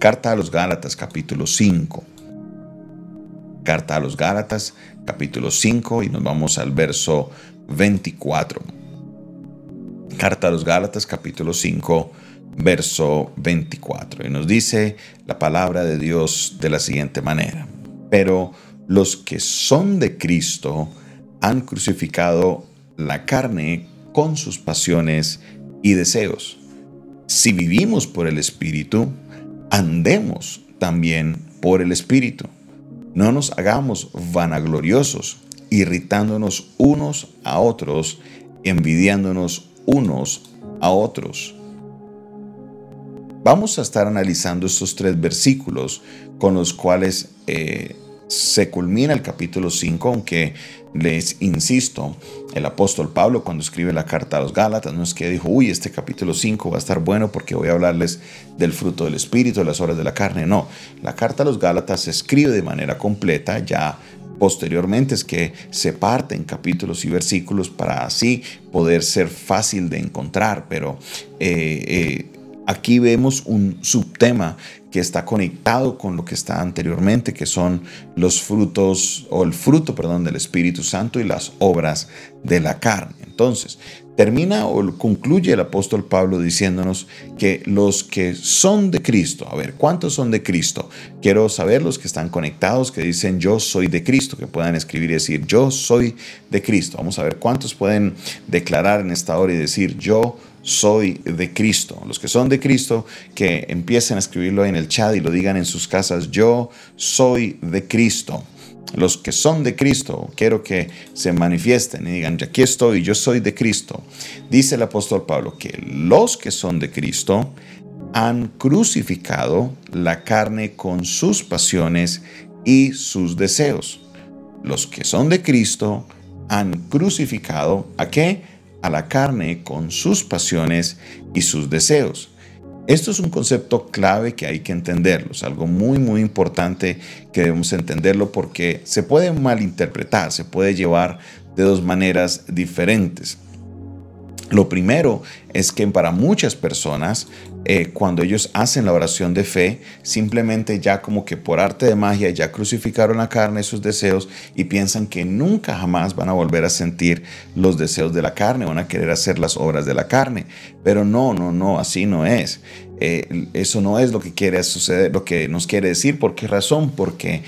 Carta a los Gálatas capítulo 5. Carta a los Gálatas capítulo 5 y nos vamos al verso 24. Carta a los Gálatas capítulo 5 verso 24 y nos dice la palabra de Dios de la siguiente manera. Pero los que son de Cristo han crucificado la carne con sus pasiones y deseos. Si vivimos por el Espíritu, andemos también por el Espíritu. No nos hagamos vanagloriosos, irritándonos unos a otros, envidiándonos unos a otros. Vamos a estar analizando estos tres versículos con los cuales eh, se culmina el capítulo 5, aunque les insisto, el apóstol Pablo cuando escribe la carta a los Gálatas no es que dijo, uy, este capítulo 5 va a estar bueno porque voy a hablarles del fruto del Espíritu, de las obras de la carne. No, la carta a los Gálatas se escribe de manera completa, ya posteriormente es que se parte en capítulos y versículos para así poder ser fácil de encontrar, pero eh, eh, aquí vemos un subtema que está conectado con lo que está anteriormente, que son los frutos o el fruto, perdón, del Espíritu Santo y las obras de la carne. Entonces, termina o concluye el apóstol Pablo diciéndonos que los que son de Cristo, a ver, ¿cuántos son de Cristo? Quiero saber los que están conectados, que dicen yo soy de Cristo, que puedan escribir y decir yo soy de Cristo. Vamos a ver cuántos pueden declarar en esta hora y decir yo soy de Cristo. Los que son de Cristo, que empiecen a escribirlo en el chat y lo digan en sus casas, yo soy de Cristo. Los que son de Cristo, quiero que se manifiesten y digan, aquí estoy, yo soy de Cristo. Dice el apóstol Pablo que los que son de Cristo han crucificado la carne con sus pasiones y sus deseos. Los que son de Cristo han crucificado a qué? A la carne con sus pasiones y sus deseos. Esto es un concepto clave que hay que entenderlo, es algo muy muy importante que debemos entenderlo porque se puede malinterpretar, se puede llevar de dos maneras diferentes. Lo primero es que para muchas personas, eh, cuando ellos hacen la oración de fe, simplemente ya como que por arte de magia ya crucificaron la carne, sus deseos, y piensan que nunca jamás van a volver a sentir los deseos de la carne, van a querer hacer las obras de la carne. Pero no, no, no, así no es. Eh, eso no es lo que quiere suceder, lo que nos quiere decir. ¿Por qué razón? Porque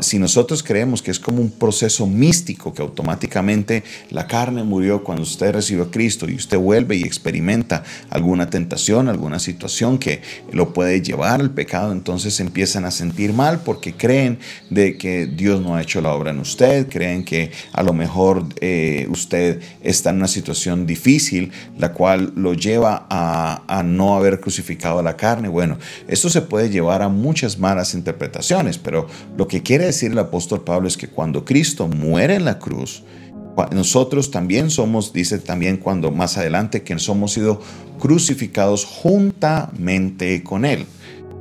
si nosotros creemos que es como un proceso místico, que automáticamente la carne murió cuando usted recibió a Cristo y usted vuelve y experimenta alguna tentación, alguna situación que lo puede llevar al pecado, entonces empiezan a sentir mal porque creen de que Dios no ha hecho la obra en usted, creen que a lo mejor eh, usted está en una situación difícil, la cual lo lleva a, a no haber crucificado a la carne. Bueno, esto se puede llevar a muchas malas interpretaciones, pero lo que quiere decir el apóstol Pablo es que cuando Cristo muere en la cruz, nosotros también somos, dice también cuando más adelante, que somos sido crucificados juntamente con Él.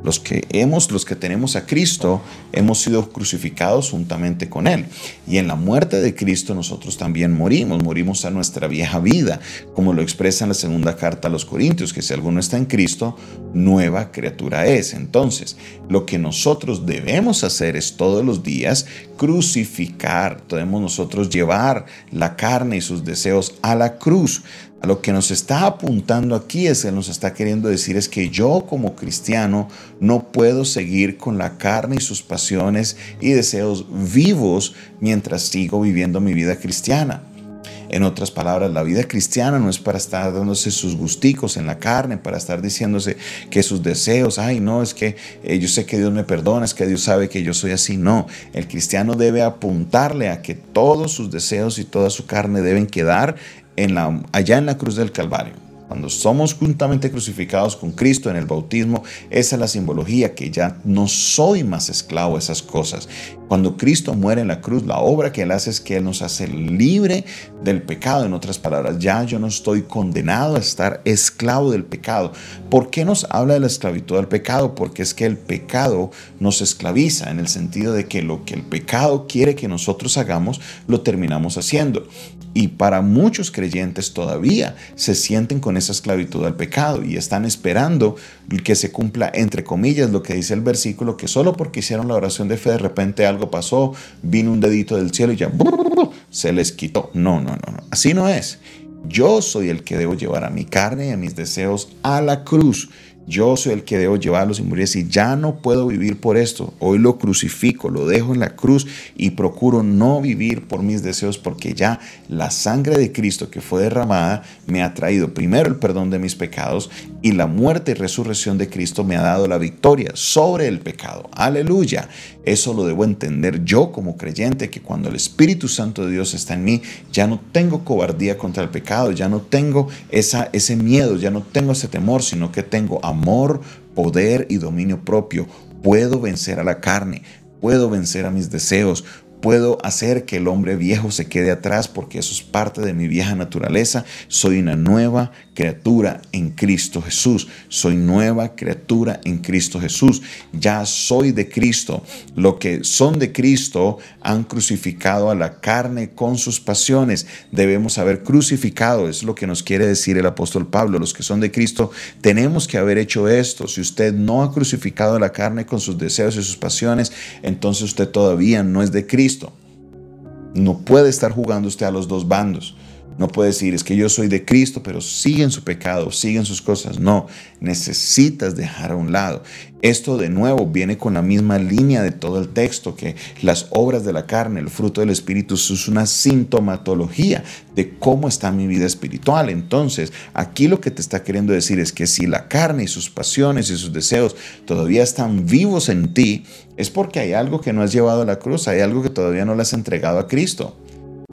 Los que hemos, los que tenemos a Cristo, hemos sido crucificados juntamente con Él. Y en la muerte de Cristo nosotros también morimos, morimos a nuestra vieja vida, como lo expresa en la segunda carta a los Corintios, que si alguno está en Cristo, nueva criatura es. Entonces, lo que nosotros debemos hacer es todos los días crucificar, debemos nosotros llevar la carne y sus deseos a la cruz a lo que nos está apuntando aquí es que nos está queriendo decir es que yo como cristiano no puedo seguir con la carne y sus pasiones y deseos vivos mientras sigo viviendo mi vida cristiana. En otras palabras, la vida cristiana no es para estar dándose sus gusticos en la carne, para estar diciéndose que sus deseos, ay, no, es que eh, yo sé que Dios me perdona, es que Dios sabe que yo soy así. No, el cristiano debe apuntarle a que todos sus deseos y toda su carne deben quedar allá en la cruz del Calvario. Cuando somos juntamente crucificados con Cristo en el bautismo, esa es la simbología que ya no soy más esclavo de esas cosas. Cuando Cristo muere en la cruz, la obra que Él hace es que Él nos hace libre del pecado. En otras palabras, ya yo no estoy condenado a estar esclavo del pecado. ¿Por qué nos habla de la esclavitud del pecado? Porque es que el pecado nos esclaviza en el sentido de que lo que el pecado quiere que nosotros hagamos, lo terminamos haciendo. Y para muchos creyentes todavía se sienten con esa esclavitud al pecado y están esperando que se cumpla, entre comillas, lo que dice el versículo, que solo porque hicieron la oración de fe de repente algo pasó, vino un dedito del cielo y ya se les quitó. No, no, no, no. Así no es. Yo soy el que debo llevar a mi carne y a mis deseos a la cruz yo soy el que debo llevarlos y morir. Si ya no puedo vivir por esto, hoy lo crucifico, lo dejo en la cruz y procuro no vivir por mis deseos porque ya la sangre de Cristo que fue derramada me ha traído primero el perdón de mis pecados y la muerte y resurrección de Cristo me ha dado la victoria sobre el pecado. Aleluya. Eso lo debo entender yo como creyente, que cuando el Espíritu Santo de Dios está en mí, ya no tengo cobardía contra el pecado, ya no tengo ese miedo, ya no tengo ese temor, sino que tengo amor, poder y dominio propio. Puedo vencer a la carne, puedo vencer a mis deseos, puedo hacer que el hombre viejo se quede atrás porque eso es parte de mi vieja naturaleza. Soy una nueva criatura en Cristo Jesús. Soy nueva criatura en Cristo Jesús. Ya soy de Cristo. Lo que son de Cristo han crucificado a la carne con sus pasiones. Debemos haber crucificado. Es lo que nos quiere decir el apóstol Pablo. Los que son de Cristo tenemos que haber hecho esto. Si usted no ha crucificado a la carne con sus deseos y sus pasiones, entonces usted todavía no es de Cristo. No puede estar jugando usted a los dos bandos. No puede decir, es que yo soy de Cristo, pero siguen su pecado, siguen sus cosas. No, necesitas dejar a un lado. Esto de nuevo viene con la misma línea de todo el texto, que las obras de la carne, el fruto del Espíritu, es una sintomatología de cómo está mi vida espiritual. Entonces, aquí lo que te está queriendo decir es que si la carne y sus pasiones y sus deseos todavía están vivos en ti, es porque hay algo que no has llevado a la cruz, hay algo que todavía no le has entregado a Cristo.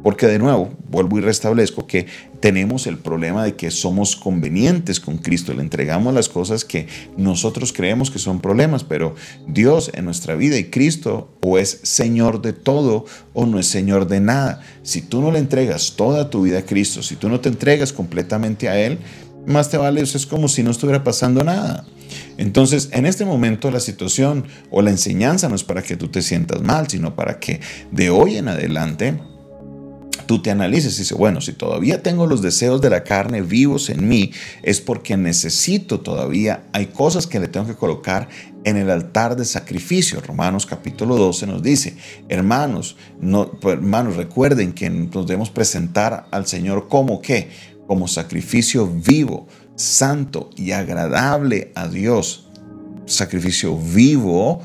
Porque de nuevo, vuelvo y restablezco que tenemos el problema de que somos convenientes con Cristo, le entregamos las cosas que nosotros creemos que son problemas, pero Dios en nuestra vida y Cristo o es Señor de todo o no es Señor de nada. Si tú no le entregas toda tu vida a Cristo, si tú no te entregas completamente a Él, más te vale, es como si no estuviera pasando nada. Entonces, en este momento la situación o la enseñanza no es para que tú te sientas mal, sino para que de hoy en adelante tú te analices y dices, bueno, si todavía tengo los deseos de la carne vivos en mí, es porque necesito todavía, hay cosas que le tengo que colocar en el altar de sacrificio. Romanos capítulo 12 nos dice, hermanos, no, pues, hermanos, recuerden que nos debemos presentar al Señor como qué? Como sacrificio vivo, santo y agradable a Dios. Sacrificio vivo,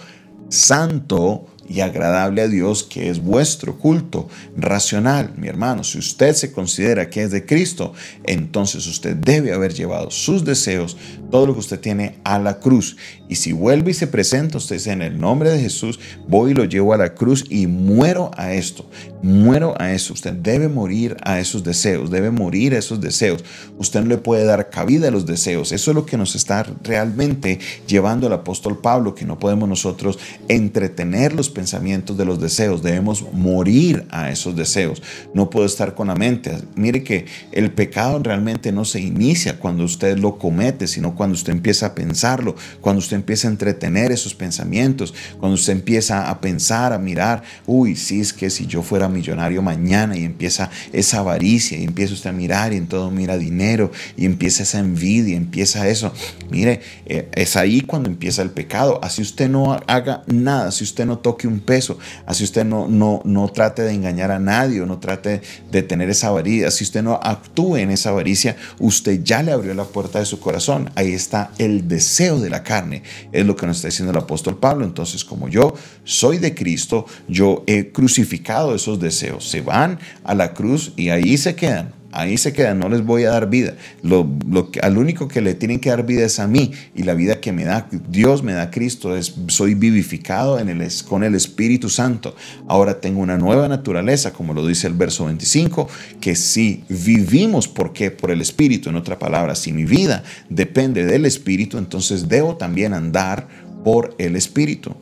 santo y agradable a Dios, que es vuestro culto racional. Mi hermano, si usted se considera que es de Cristo, entonces usted debe haber llevado sus deseos, todo lo que usted tiene a la cruz. Y si vuelve y se presenta, usted dice, en el nombre de Jesús, voy y lo llevo a la cruz y muero a esto, muero a eso. Usted debe morir a esos deseos, debe morir a esos deseos. Usted no le puede dar cabida a los deseos. Eso es lo que nos está realmente llevando el apóstol Pablo, que no podemos nosotros entretener los pensamientos de los deseos, debemos morir a esos deseos. No puedo estar con la mente. Mire que el pecado realmente no se inicia cuando usted lo comete, sino cuando usted empieza a pensarlo, cuando usted empieza a entretener esos pensamientos, cuando usted empieza a pensar, a mirar, uy, si es que si yo fuera millonario mañana y empieza esa avaricia y empieza usted a mirar y en todo mira dinero y empieza esa envidia, empieza eso. Mire, eh, es ahí cuando empieza el pecado. Así usted no haga nada, si usted no toque un peso, así usted no, no, no trate de engañar a nadie o no trate de tener esa avaricia, si usted no actúe en esa avaricia, usted ya le abrió la puerta de su corazón. Ahí está el deseo de la carne, es lo que nos está diciendo el apóstol Pablo. Entonces, como yo soy de Cristo, yo he crucificado esos deseos, se van a la cruz y ahí se quedan ahí se queda, no les voy a dar vida. Lo, que, al único que le tienen que dar vida es a mí y la vida que me da Dios, me da Cristo, es soy vivificado con el Espíritu Santo. Ahora tengo una nueva naturaleza, como lo dice el verso 25, que si vivimos, ¿por qué? Por el Espíritu, en otra palabra, si mi vida depende del Espíritu, entonces debo también andar por el Espíritu.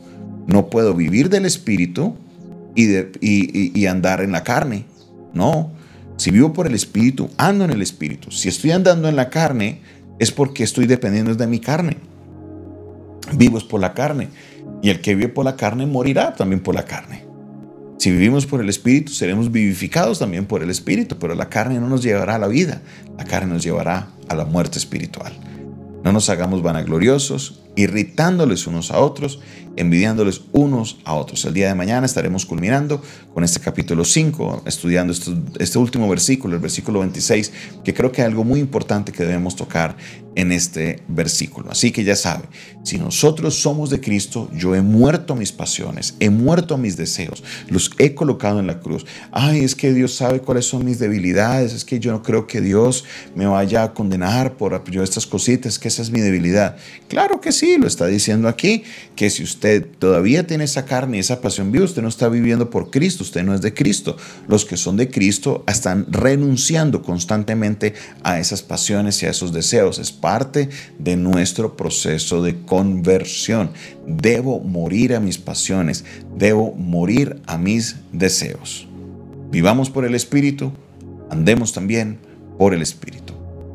No puedo vivir del Espíritu y, y andar en la carne. No, si vivo por el Espíritu, ando en el Espíritu. Si estoy andando en la carne, es porque estoy dependiendo de mi carne. Vivo es por la carne. Y el que vive por la carne morirá también por la carne. Si vivimos por el Espíritu, seremos vivificados también por el Espíritu, pero la carne no nos llevará a la vida, la carne nos llevará a la muerte espiritual. No nos hagamos vanagloriosos, irritándoles unos a otros, envidiándoles unos a otros. El día de mañana estaremos culminando con este capítulo 5, estudiando este, último versículo, el versículo 26, que creo que hay algo muy importante que debemos tocar en este versículo. Así que ya sabe, si nosotros somos de Cristo, yo he muerto mis pasiones, he muerto mis deseos, los he colocado en la cruz. Ay, es que Dios sabe cuáles son mis debilidades, es que yo no creo que Dios me vaya a condenar por yo estas cositas, que esa es mi debilidad. Claro que sí, lo está diciendo aquí, que si usted todavía tiene esa carne y esa pasión viva, usted no está viviendo por Cristo, usted no es de Cristo. Los que son de Cristo están renunciando constantemente a esas pasiones y a esos deseos. Es parte de nuestro proceso de conversión. Debo morir a mis pasiones, debo morir a mis deseos. Vivamos por el Espíritu, andemos también por el Espíritu.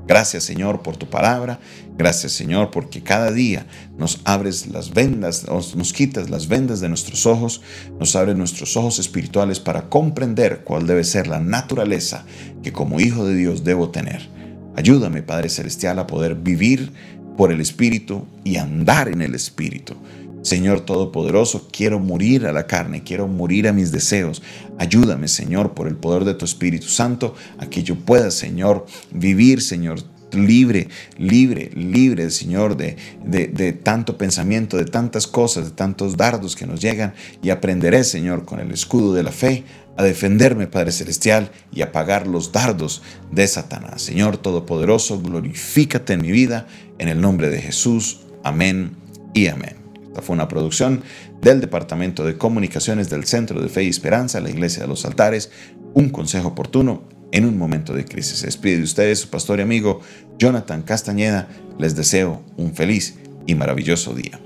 Gracias Señor por tu palabra. Gracias Señor porque cada día nos abres las vendas, nos quitas las vendas de nuestros ojos, nos abres nuestros ojos espirituales para comprender cuál debe ser la naturaleza que como hijo de Dios debo tener. Ayúdame Padre Celestial a poder vivir por el Espíritu y andar en el Espíritu. Señor Todopoderoso, quiero morir a la carne, quiero morir a mis deseos. Ayúdame, Señor, por el poder de tu Espíritu Santo, a que yo pueda, Señor, vivir, Señor, libre, libre, libre, Señor, de, de, de, tanto pensamiento, de tantas cosas, de tantos dardos que nos llegan. Y aprenderé, Señor, con el escudo de la fe, a defenderme, Padre Celestial, y a apagar los dardos de Satanás. Señor Todopoderoso, glorifícate en mi vida, en el nombre de Jesús. Amén y amén fue una producción del Departamento de Comunicaciones del Centro de Fe y Esperanza, la Iglesia de los Altares, un consejo oportuno en un momento de crisis. Se despide de ustedes su pastor y amigo Jonathan Castañeda. Les deseo un feliz y maravilloso día.